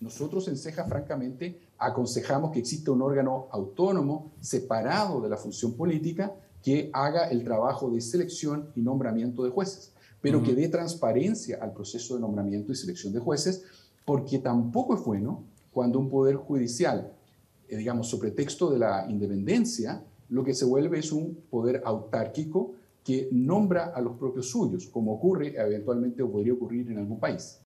Nosotros en CEJA, francamente, aconsejamos que exista un órgano autónomo, separado de la función política, que haga el trabajo de selección y nombramiento de jueces, pero que dé transparencia al proceso de nombramiento y selección de jueces, porque tampoco es bueno cuando un poder judicial, eh, digamos, sobre texto de la independencia, lo que se vuelve es un poder autárquico que nombra a los propios suyos, como ocurre eventualmente o podría ocurrir en algún país.